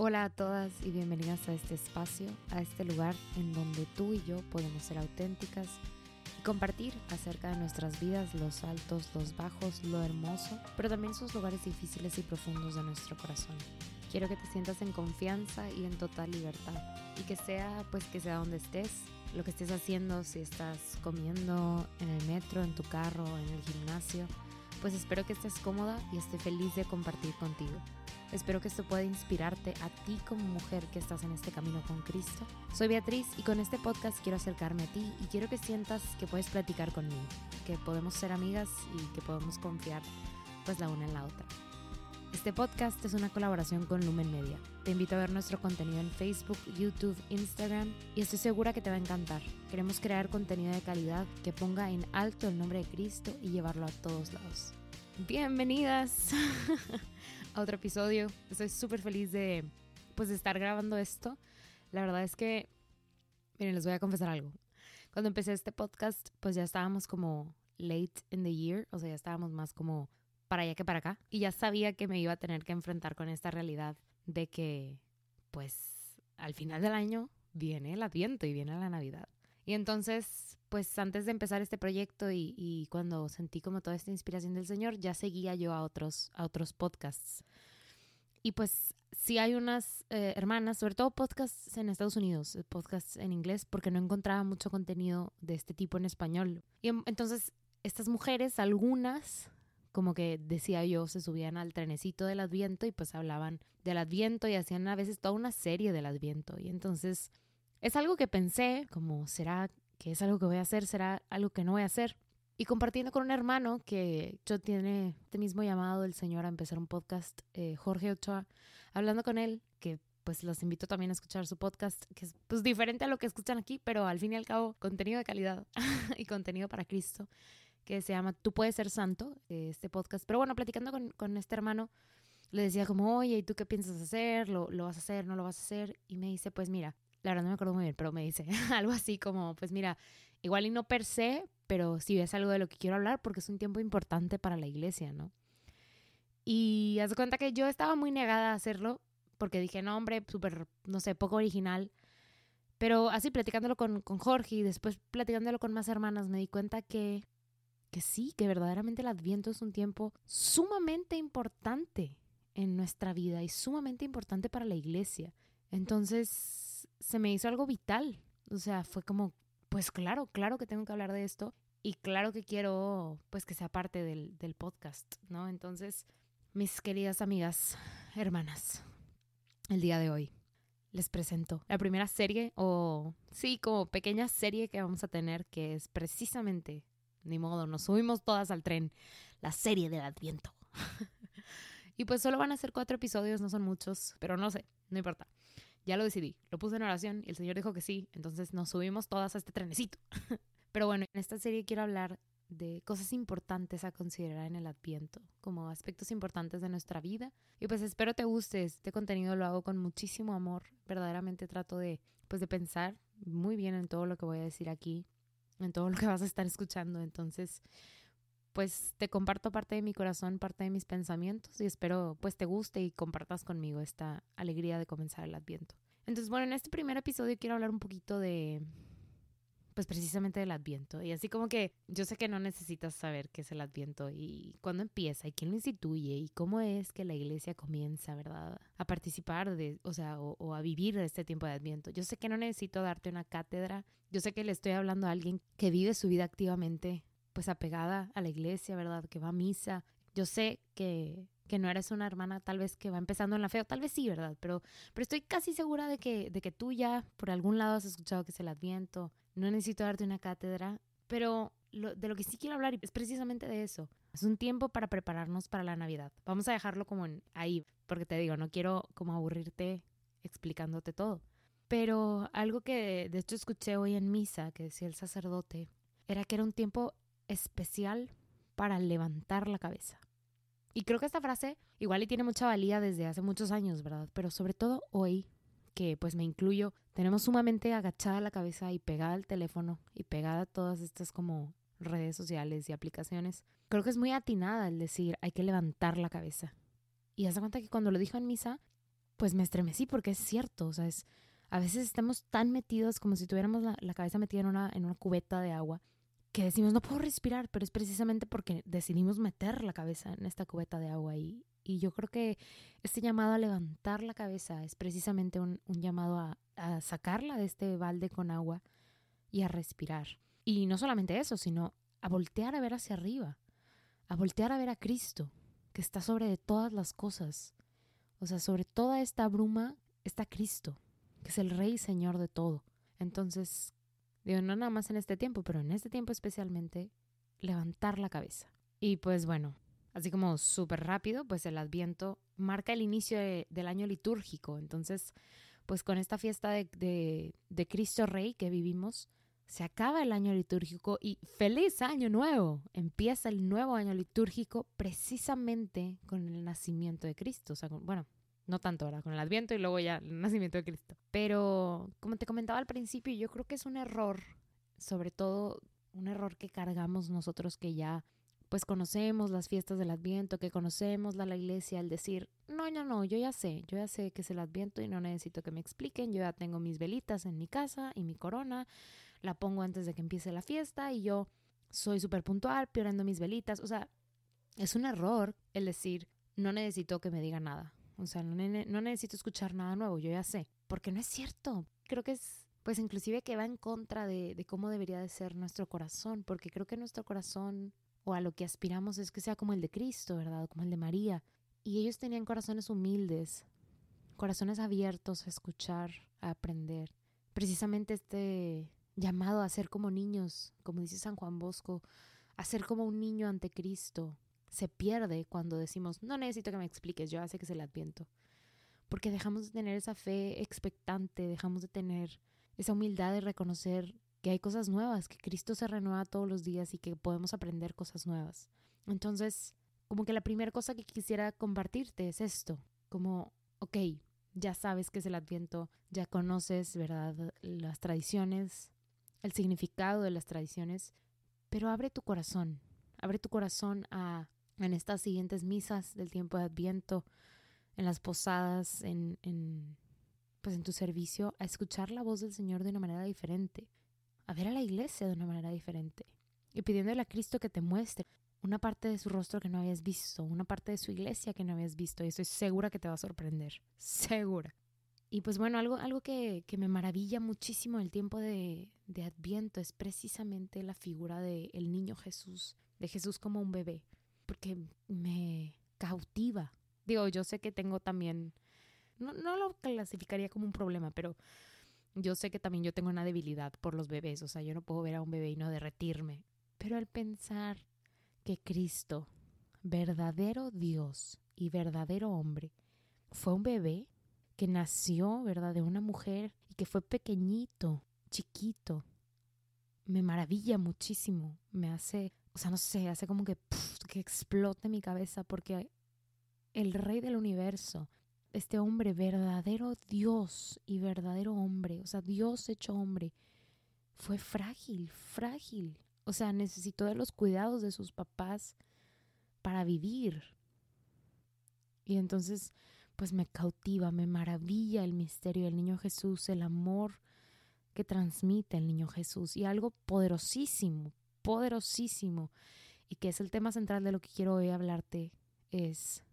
Hola a todas y bienvenidas a este espacio, a este lugar en donde tú y yo podemos ser auténticas y compartir acerca de nuestras vidas, los altos, los bajos, lo hermoso, pero también sus lugares difíciles y profundos de nuestro corazón. Quiero que te sientas en confianza y en total libertad y que sea pues que sea donde estés, lo que estés haciendo, si estás comiendo en el metro, en tu carro, en el gimnasio, pues espero que estés cómoda y esté feliz de compartir contigo. Espero que esto pueda inspirarte a ti como mujer que estás en este camino con Cristo. Soy Beatriz y con este podcast quiero acercarme a ti y quiero que sientas que puedes platicar conmigo, que podemos ser amigas y que podemos confiar pues la una en la otra. Este podcast es una colaboración con Lumen Media. Te invito a ver nuestro contenido en Facebook, YouTube, Instagram y estoy segura que te va a encantar. Queremos crear contenido de calidad que ponga en alto el nombre de Cristo y llevarlo a todos lados. Bienvenidas a otro episodio. Estoy súper feliz de pues de estar grabando esto. La verdad es que miren, les voy a confesar algo. Cuando empecé este podcast, pues ya estábamos como late in the year, o sea, ya estábamos más como para allá que para acá y ya sabía que me iba a tener que enfrentar con esta realidad de que pues al final del año viene el Adviento y viene la Navidad. Y entonces, pues antes de empezar este proyecto y, cuando sentí como toda esta inspiración del Señor, ya seguía yo a otros, a otros podcasts. Y pues sí hay unas eh, hermanas, sobre todo podcasts en Estados Unidos, eh, podcasts en inglés, porque no encontraba mucho contenido de este tipo en español. Y entonces estas mujeres, algunas, como que decía yo, se subían al trenecito del Adviento y pues hablaban del Adviento y hacían a veces toda una serie del Adviento. Y entonces es algo que pensé, como será que es algo que voy a hacer, será algo que no voy a hacer. Y compartiendo con un hermano que yo tiene este mismo llamado del Señor a empezar un podcast, eh, Jorge Ochoa, hablando con él, que pues los invito también a escuchar su podcast, que es pues diferente a lo que escuchan aquí, pero al fin y al cabo contenido de calidad y contenido para Cristo, que se llama Tú puedes ser santo, este podcast. Pero bueno, platicando con, con este hermano, le decía como, oye, ¿y tú qué piensas hacer? ¿Lo, ¿Lo vas a hacer? ¿No lo vas a hacer? Y me dice, pues mira, la verdad no me acuerdo muy bien, pero me dice algo así como, pues mira, igual y no per se, pero sí es algo de lo que quiero hablar porque es un tiempo importante para la iglesia, ¿no? Y haz cuenta que yo estaba muy negada a hacerlo porque dije, no, hombre, súper, no sé, poco original. Pero así platicándolo con, con Jorge y después platicándolo con más hermanas, me di cuenta que, que sí, que verdaderamente el adviento es un tiempo sumamente importante en nuestra vida y sumamente importante para la iglesia. Entonces, se me hizo algo vital. O sea, fue como, pues claro, claro que tengo que hablar de esto y claro que quiero, pues que sea parte del, del podcast, ¿no? Entonces, mis queridas amigas, hermanas, el día de hoy les presento la primera serie o sí, como pequeña serie que vamos a tener que es precisamente, ni modo, nos subimos todas al tren, la serie del Adviento. y pues solo van a ser cuatro episodios, no son muchos, pero no sé, no importa. Ya lo decidí, lo puse en oración y el Señor dijo que sí, entonces nos subimos todas a este trenecito. Pero bueno, en esta serie quiero hablar de cosas importantes a considerar en el Adviento, como aspectos importantes de nuestra vida. Y pues espero te guste, este contenido lo hago con muchísimo amor, verdaderamente trato de pues de pensar muy bien en todo lo que voy a decir aquí, en todo lo que vas a estar escuchando, entonces pues te comparto parte de mi corazón, parte de mis pensamientos y espero pues te guste y compartas conmigo esta alegría de comenzar el adviento. Entonces, bueno, en este primer episodio quiero hablar un poquito de pues precisamente del adviento. Y así como que yo sé que no necesitas saber qué es el adviento y cuándo empieza y quién lo instituye y cómo es que la iglesia comienza, ¿verdad? A participar de, o sea, o, o, a vivir este tiempo de adviento. Yo sé que no necesito darte una cátedra. Yo sé que le estoy hablando a alguien que vive su vida activamente pues apegada a la iglesia, ¿verdad? Que va a misa. Yo sé que, que no eres una hermana tal vez que va empezando en la fe, o tal vez sí, ¿verdad? Pero, pero estoy casi segura de que, de que tú ya por algún lado has escuchado que es el adviento. No necesito darte una cátedra, pero de lo que sí quiero hablar es precisamente de eso. Es un tiempo para prepararnos para la Navidad. Vamos a dejarlo como en ahí, porque te digo, no quiero como aburrirte explicándote todo. Pero algo que de hecho escuché hoy en misa que decía el sacerdote era que era un tiempo especial para levantar la cabeza. Y creo que esta frase igual y tiene mucha valía desde hace muchos años, ¿verdad? Pero sobre todo hoy, que pues me incluyo, tenemos sumamente agachada la cabeza y pegada al teléfono y pegada a todas estas como redes sociales y aplicaciones. Creo que es muy atinada el decir hay que levantar la cabeza. Y hace cuenta que cuando lo dijo en misa, pues me estremecí porque es cierto, o sea, es, a veces estamos tan metidos como si tuviéramos la, la cabeza metida en una, en una cubeta de agua que decimos no puedo respirar, pero es precisamente porque decidimos meter la cabeza en esta cubeta de agua y, y yo creo que este llamado a levantar la cabeza es precisamente un, llamado a, a, sacarla de este balde con agua y a respirar. Y no solamente eso, sino a voltear a ver hacia arriba, a voltear a ver a Cristo, que está sobre de todas las cosas. O sea, sobre toda esta bruma está Cristo, que es el Rey y Señor de todo. Entonces, digo, no nada más en este tiempo, pero en este tiempo especialmente, levantar la cabeza. Y pues bueno, así como súper rápido, pues el Adviento marca el inicio de, del año litúrgico. Entonces, pues con esta fiesta de, de, Cristo Rey que vivimos, se acaba el año litúrgico y feliz año nuevo. Empieza el nuevo año litúrgico precisamente con el nacimiento de Cristo. O sea, bueno, no tanto ahora, con el Adviento y luego ya el nacimiento de Cristo. Pero como te comentaba al principio, yo creo que es un error, sobre todo un error que cargamos nosotros que ya pues conocemos las fiestas del Adviento, que conocemos la, iglesia, el decir, no, no, no, yo ya sé, yo ya sé que es el Adviento y no necesito que me expliquen, yo ya tengo mis velitas en mi casa y mi corona, la pongo antes de que empiece la fiesta y yo soy súper puntual, piorando mis velitas, o sea, es un error el decir, no necesito que me diga nada, o sea, no, ne no necesito escuchar nada nuevo, yo ya sé, porque no es cierto, creo que es pues inclusive que va en contra de, de cómo debería de ser nuestro corazón, porque creo que nuestro corazón o a lo que aspiramos es que sea como el de Cristo, ¿verdad? Como el de María. Y ellos tenían corazones humildes, corazones abiertos a escuchar, a aprender. Precisamente este llamado a ser como niños, como dice San Juan Bosco, a ser como un niño ante Cristo, se pierde cuando decimos, no necesito que me expliques, yo hace que es el adviento. Porque dejamos de tener esa fe expectante, dejamos de tener esa humildad de reconocer que hay cosas nuevas, que Cristo se renueva todos los días y que podemos aprender cosas nuevas. Entonces, como que la primera cosa que quisiera compartirte es esto, como, ok, ya sabes que es el adviento, ya conoces, ¿verdad?, las tradiciones, el significado de las tradiciones, pero abre tu corazón, abre tu corazón a, en estas siguientes misas del tiempo de adviento, en las posadas, en, en, pues en tu servicio, a escuchar la voz del Señor de una manera diferente a ver a la iglesia de una manera diferente y pidiéndole a Cristo que te muestre una parte de su rostro que no habías visto, una parte de su iglesia que no habías visto y estoy segura que te va a sorprender, segura. Y pues bueno, algo, algo que, que me maravilla muchísimo el tiempo de, de Adviento es precisamente la figura del el niño Jesús, de Jesús como un bebé, porque me cautiva. Digo, yo sé que tengo también, no, no lo clasificaría como un problema, pero yo sé que también yo tengo una debilidad por los bebés, o sea, yo no puedo ver a un bebé y no derretirme. Pero al pensar que Cristo, verdadero Dios y verdadero hombre, fue un bebé que nació, ¿verdad?, de una mujer y que fue pequeñito, chiquito, me maravilla muchísimo, me hace, o sea, no sé, hace como que, que explote mi cabeza porque el rey del universo, este hombre, verdadero Dios y verdadero hombre, o sea, Dios hecho hombre, fue frágil, frágil. O sea, necesitó de los cuidados de sus papás para vivir. Y entonces, pues me cautiva, me maravilla el misterio del niño Jesús, el amor que transmite el niño Jesús y algo poderosísimo, poderosísimo, y que es el tema central de lo que quiero hoy hablarte, es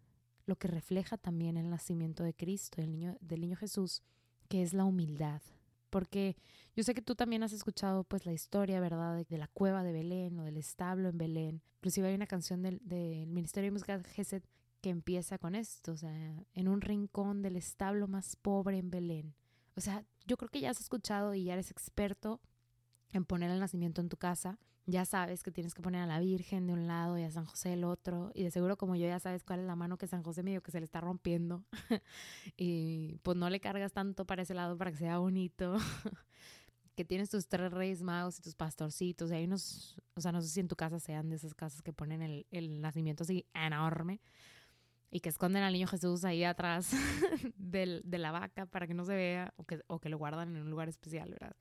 lo que refleja también el nacimiento de Cristo, del niño, del niño Jesús, que es la humildad. Porque yo sé que tú también has escuchado pues la historia, ¿verdad?, de, la cueva de Belén o del establo en Belén. Inclusive hay una canción del, del Ministerio de Música Gesed que empieza con esto, o sea, en un rincón del establo más pobre en Belén. O sea, yo creo que ya has escuchado y ya eres experto en poner el nacimiento en tu casa ya sabes que tienes que poner a la Virgen de un lado y a San José del otro. Y de seguro como yo ya sabes cuál es la mano que San José medio que se le está rompiendo. y pues no le cargas tanto para ese lado para que sea bonito. que tienes tus tres reyes magos y tus pastorcitos. Y hay unos, o sea, no sé si en tu casa sean de esas casas que ponen el, el nacimiento así enorme. Y que esconden al niño Jesús ahí atrás del, de la vaca para que no se vea o que, o que lo guardan en un lugar especial, ¿verdad?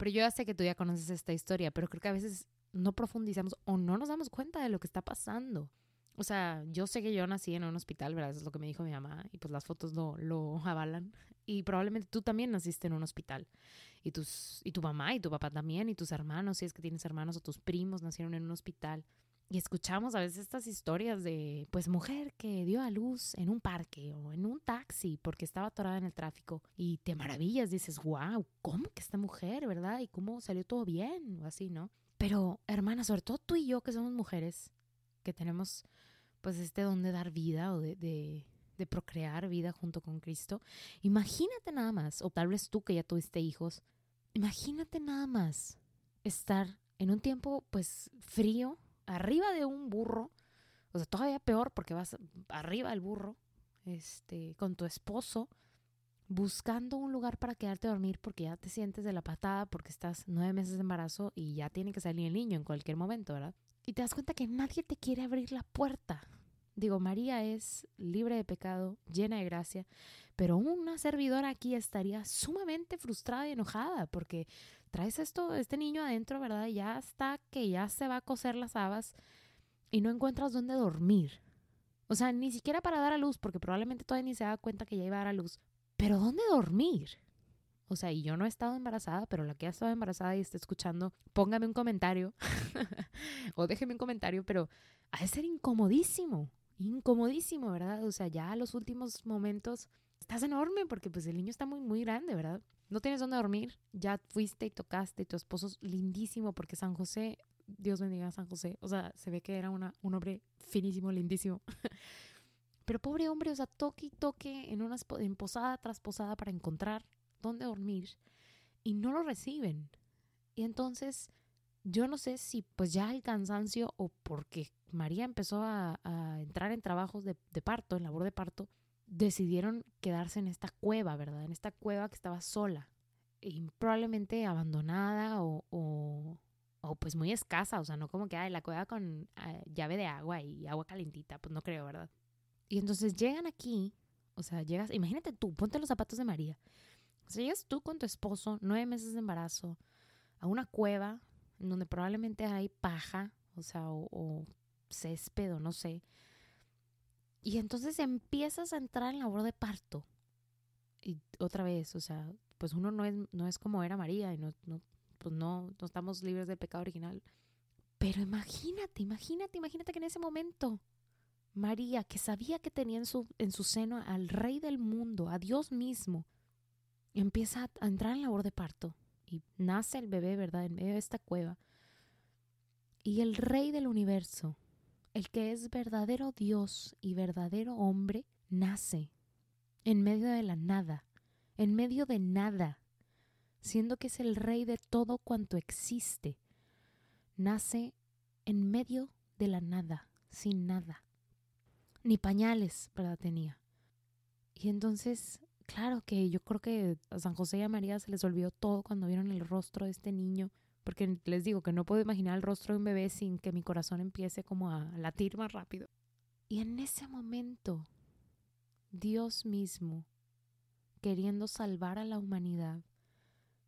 Pero yo ya sé que tú ya conoces esta historia, pero creo que a veces no profundizamos o no nos damos cuenta de lo que está pasando. O sea, yo sé que yo nací en un hospital, ¿verdad? Eso es lo que me dijo mi mamá y pues las fotos lo, lo avalan. Y probablemente tú también naciste en un hospital. Y, tus, y tu mamá y tu papá también y tus hermanos, si es que tienes hermanos o tus primos nacieron en un hospital. Y escuchamos a veces estas historias de, pues, mujer que dio a luz en un parque o en un taxi porque estaba atorada en el tráfico. Y te maravillas, dices, wow, ¿cómo que esta mujer, verdad? Y cómo salió todo bien o así, ¿no? Pero, hermana, sobre todo tú y yo que somos mujeres, que tenemos, pues, este don de dar vida o de, de, de procrear vida junto con Cristo, imagínate nada más, o tal vez tú que ya tuviste hijos, imagínate nada más estar en un tiempo, pues, frío arriba de un burro, o sea, todavía peor porque vas arriba del burro, este, con tu esposo, buscando un lugar para quedarte a dormir porque ya te sientes de la patada porque estás nueve meses de embarazo y ya tiene que salir el niño en cualquier momento, ¿verdad? Y te das cuenta que nadie te quiere abrir la puerta. Digo, María es libre de pecado, llena de gracia, pero una servidora aquí estaría sumamente frustrada y enojada porque traes esto, este niño adentro, ¿verdad? Ya está que ya se va a coser las habas y no encuentras dónde dormir. O sea, ni siquiera para dar a luz, porque probablemente todavía ni se da cuenta que ya iba a dar a luz. Pero ¿dónde dormir? O sea, y yo no he estado embarazada, pero la que ha estado embarazada y está escuchando, póngame un comentario o déjeme un comentario, pero ha de ser incomodísimo, incomodísimo, ¿verdad? O sea, ya a los últimos momentos estás enorme porque pues el niño está muy, muy grande, ¿verdad? No tienes dónde dormir, ya fuiste y tocaste, y tu esposo es lindísimo porque San José, Dios bendiga a San José, o sea, se ve que era una, un hombre finísimo, lindísimo. Pero pobre hombre, o sea, toque y toque en, una, en posada tras posada para encontrar dónde dormir y no lo reciben. Y entonces, yo no sé si pues ya el cansancio o porque María empezó a, entrar en trabajos de, de parto, en labor de parto, decidieron quedarse en esta cueva, ¿verdad? En esta cueva que estaba sola y probablemente abandonada o, o, pues muy escasa, o sea, no como que hay la cueva con ah, llave de agua y agua calentita, pues no creo, ¿verdad? Y entonces llegan aquí, o sea, llegas, imagínate tú, ponte los zapatos de María. O sea, llegas tú con tu esposo, nueve meses de embarazo, a una cueva en donde probablemente hay paja, o sea, o, o césped o no sé, y entonces empiezas a entrar en labor de parto. Y otra vez, o sea, pues uno no es, no es como era María y no, no, pues no, no estamos libres del pecado original. Pero imagínate, imagínate, imagínate que en ese momento María, que sabía que tenía en su, en su seno al Rey del mundo, a Dios mismo, empieza a entrar en labor de parto y nace el bebé, ¿verdad?, en medio de esta cueva. Y el Rey del universo, el que es verdadero Dios y verdadero hombre, nace en medio de la nada, en medio de nada, siendo que es el rey de todo cuanto existe. Nace en medio de la nada, sin nada. Ni pañales, ¿verdad? Tenía. Y entonces, claro que yo creo que a San José y a María se les olvidó todo cuando vieron el rostro de este niño porque les digo que no puedo imaginar el rostro de un bebé sin que mi corazón empiece como a latir más rápido. Y en ese momento, Dios mismo, queriendo salvar a la humanidad,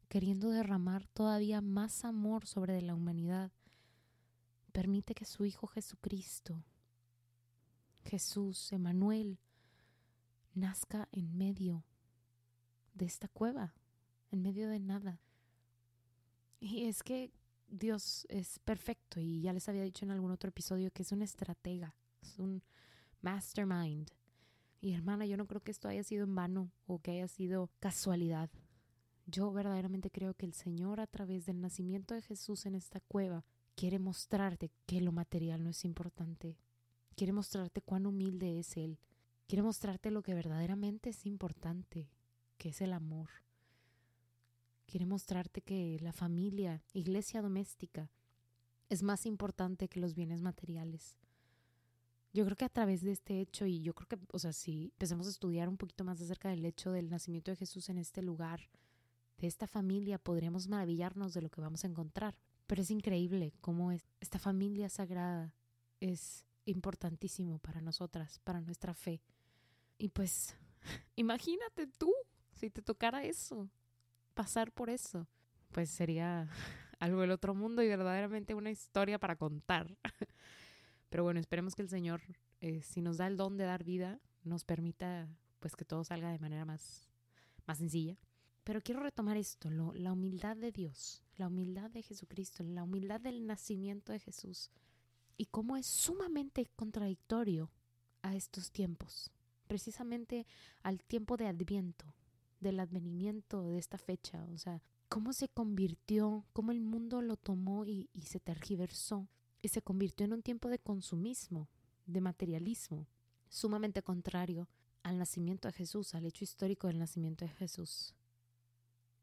queriendo derramar todavía más amor sobre la humanidad, permite que su Hijo Jesucristo, Jesús, Emanuel, nazca en medio de esta cueva, en medio de nada y es que Dios es perfecto y ya les había dicho en algún otro episodio que es un estratega, es un mastermind. Y hermana, yo no creo que esto haya sido en vano o que haya sido casualidad. Yo verdaderamente creo que el Señor a través del nacimiento de Jesús en esta cueva quiere mostrarte que lo material no es importante. Quiere mostrarte cuán humilde es Él. Quiere mostrarte lo que verdaderamente es importante, que es el amor. Quiere mostrarte que la familia, iglesia doméstica, es más importante que los bienes materiales. Yo creo que a través de este hecho, y yo creo que, o sea, si empezamos a estudiar un poquito más acerca del hecho del nacimiento de Jesús en este lugar, de esta familia, podríamos maravillarnos de lo que vamos a encontrar. Pero es increíble cómo esta familia sagrada es importantísimo para nosotras, para nuestra fe. Y pues, imagínate tú si te tocara eso pasar por eso, pues sería algo del otro mundo y verdaderamente una historia para contar. Pero bueno, esperemos que el Señor, eh, si nos da el don de dar vida, nos permita pues que todo salga de manera más, más sencilla. Pero quiero retomar esto, la humildad de Dios, la humildad de Jesucristo, la humildad del nacimiento de Jesús y cómo es sumamente contradictorio a estos tiempos, precisamente al tiempo de Adviento, del advenimiento de esta fecha, o sea, cómo se convirtió, cómo el mundo lo tomó y, se tergiversó y se convirtió en un tiempo de consumismo, de materialismo, sumamente contrario al nacimiento de Jesús, al hecho histórico del nacimiento de Jesús.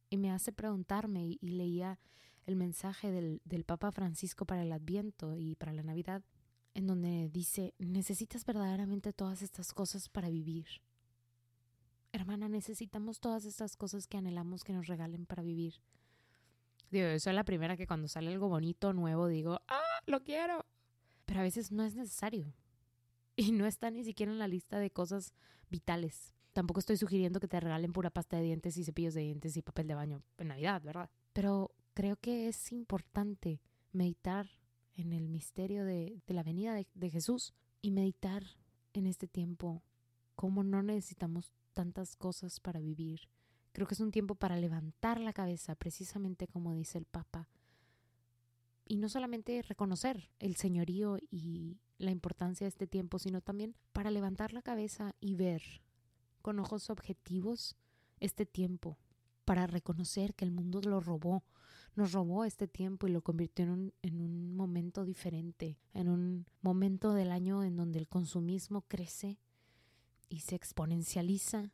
Y me hace preguntarme, y, leía el mensaje del Papa Francisco para el Adviento y para la Navidad, en donde dice, necesitas verdaderamente todas estas cosas para vivir. Hermana, necesitamos todas estas cosas que anhelamos que nos regalen para vivir. Digo, yo soy la primera que cuando sale algo bonito, nuevo, digo, ¡ah, lo quiero! Pero a veces no es necesario. Y no está ni siquiera en la lista de cosas vitales. Tampoco estoy sugiriendo que te regalen pura pasta de dientes y cepillos de dientes y papel de baño en Navidad, ¿verdad? Pero creo que es importante meditar en el misterio de, la venida de, de Jesús y meditar en este tiempo cómo no necesitamos tantas cosas para vivir. Creo que es un tiempo para levantar la cabeza, precisamente como dice el Papa. Y no solamente reconocer el señorío y la importancia de este tiempo, sino también para levantar la cabeza y ver con ojos objetivos este tiempo, para reconocer que el mundo lo robó, nos robó este tiempo y lo convirtió en un, en un momento diferente, en un momento del año en donde el consumismo crece y se exponencializa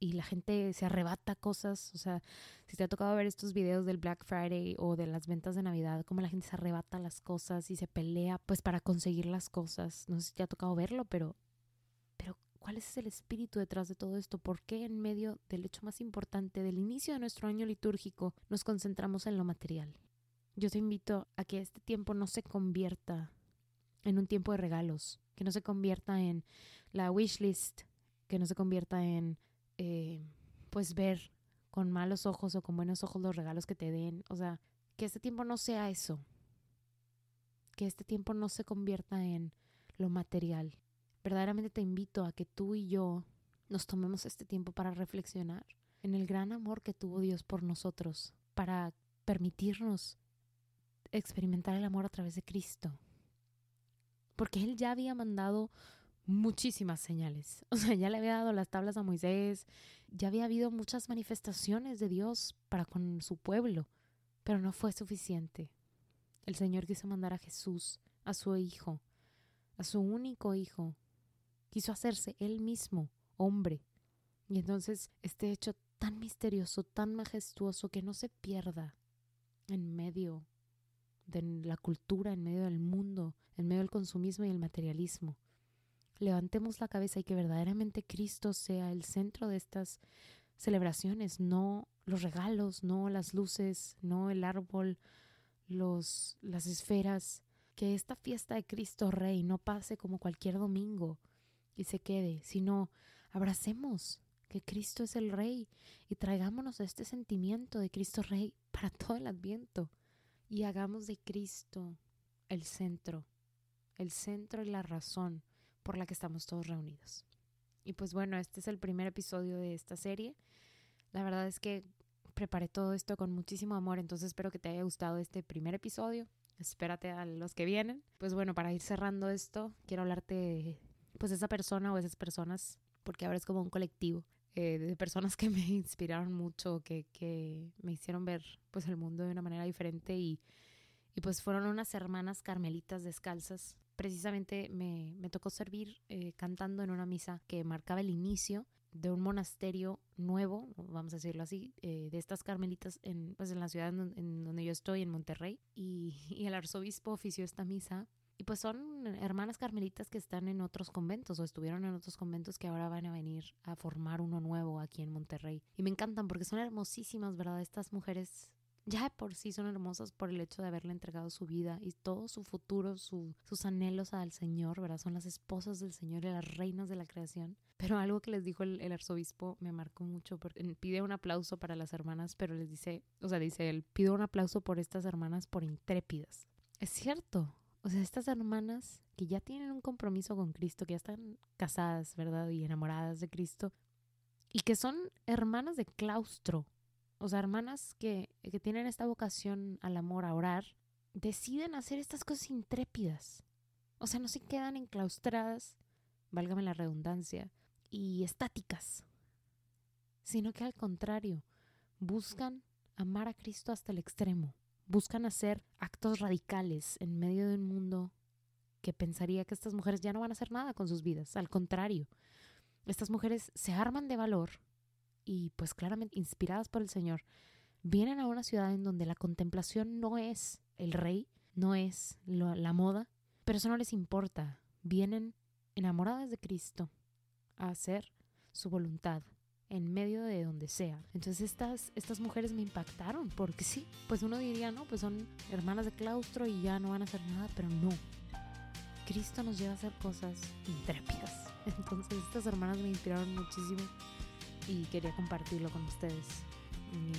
y la gente se arrebata cosas. O sea, si te ha tocado ver estos videos del Black Friday o de las ventas de Navidad, cómo la gente se arrebata las cosas y se pelea pues para conseguir las cosas. No sé si te ha tocado verlo, pero, pero ¿cuál es el espíritu detrás de todo esto? ¿Por qué en medio del hecho más importante del inicio de nuestro año litúrgico nos concentramos en lo material? Yo te invito a que este tiempo no se convierta en un tiempo de regalos, que no se convierta en la wish list, que no se convierta en eh, pues ver con malos ojos o con buenos ojos los regalos que te den. O sea, que este tiempo no sea eso. Que este tiempo no se convierta en lo material. Verdaderamente te invito a que tú y yo nos tomemos este tiempo para reflexionar en el gran amor que tuvo Dios por nosotros, para permitirnos experimentar el amor a través de Cristo. Porque Él ya había mandado muchísimas señales. O sea, ya le había dado las tablas a Moisés, ya había habido muchas manifestaciones de Dios para con su pueblo, pero no fue suficiente. El Señor quiso mandar a Jesús, a su Hijo, a su único Hijo. Quiso hacerse Él mismo hombre. Y entonces este hecho tan misterioso, tan majestuoso, que no se pierda en medio de la cultura, en medio del mundo, en medio del consumismo y el materialismo levantemos la cabeza y que verdaderamente Cristo sea el centro de estas celebraciones, no los regalos, no las luces, no el árbol, los, las esferas, que esta fiesta de Cristo Rey no pase como cualquier domingo y se quede, sino abracemos que Cristo es el Rey y traigámonos este sentimiento de Cristo Rey para todo el adviento y hagamos de Cristo el centro, el centro y la razón por la que estamos todos reunidos. Y pues bueno, este es el primer episodio de esta serie. La verdad es que preparé todo esto con muchísimo amor, entonces espero que te haya gustado este primer episodio. Espérate a los que vienen. Pues bueno, para ir cerrando esto, quiero hablarte de pues esa persona o esas personas, porque ahora es como un colectivo eh, de personas que me inspiraron mucho, que, que me hicieron ver pues el mundo de una manera diferente y, y pues fueron unas hermanas carmelitas descalzas precisamente me, me tocó servir eh, cantando en una misa que marcaba el inicio de un monasterio nuevo, vamos a decirlo así, eh, de estas carmelitas en, pues en la ciudad en, donde yo estoy, en Monterrey, y, y, el arzobispo ofició esta misa. Y pues son hermanas carmelitas que están en otros conventos o estuvieron en otros conventos que ahora van a venir a formar uno nuevo aquí en Monterrey. Y me encantan porque son hermosísimas, ¿verdad? Estas mujeres ya de por sí son hermosas por el hecho de haberle entregado su vida y todo su futuro, sus anhelos al Señor, ¿verdad? Son las esposas del Señor y las reinas de la creación. Pero algo que les dijo el, el, arzobispo me marcó mucho porque pide un aplauso para las hermanas, pero les dice, o sea, dice él, pido un aplauso por estas hermanas por intrépidas. Es cierto, O sea, estas hermanas que ya tienen un compromiso con Cristo, que ya están casadas, ¿verdad? Y enamoradas de Cristo, y que son hermanas de claustro, o sea, hermanas que, que tienen esta vocación al amor, a orar, deciden hacer estas cosas intrépidas. O sea, no se quedan enclaustradas, válgame la redundancia, y estáticas, sino que al contrario, buscan amar a Cristo hasta el extremo, buscan hacer actos radicales en medio de un mundo que pensaría que estas mujeres ya no van a hacer nada con sus vidas, al contrario, estas mujeres se arman de valor y pues claramente inspiradas por el Señor, vienen a una ciudad en donde la contemplación no es el rey, no es la moda, pero eso no les importa. Vienen enamoradas de Cristo a hacer su voluntad en medio de donde sea. Entonces estas, estas mujeres me impactaron porque sí, pues uno diría, no, pues son hermanas de claustro y ya no van a hacer nada, pero no. Cristo nos lleva a hacer cosas intrépidas. Entonces estas hermanas me inspiraron muchísimo y quería compartirlo con ustedes.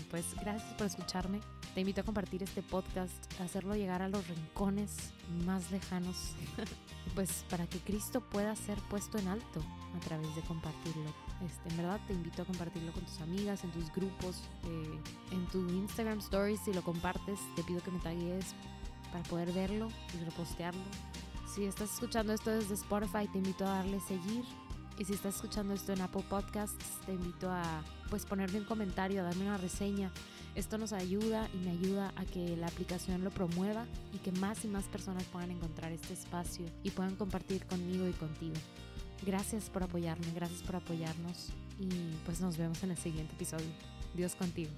Pues gracias por escucharme. Te invito a compartir este podcast, a hacerlo llegar a los rincones más lejanos, pues para que Cristo pueda ser puesto en alto a través de compartirlo. Este, en verdad te invito a compartirlo con tus amigas, en tus grupos, eh, en tu Instagram Stories. Si lo compartes, te pido que me tagues para poder verlo y repostearlo. Si estás escuchando esto desde Spotify, te invito a darle seguir. Y si estás escuchando esto en Apple Podcasts, te invito a pues ponerme un comentario, a darme una reseña. Esto nos ayuda y me ayuda a que la aplicación lo promueva y que más y más personas puedan encontrar este espacio y puedan compartir conmigo y contigo. Gracias por apoyarme, gracias por apoyarnos y pues nos vemos en el siguiente episodio. Dios contigo.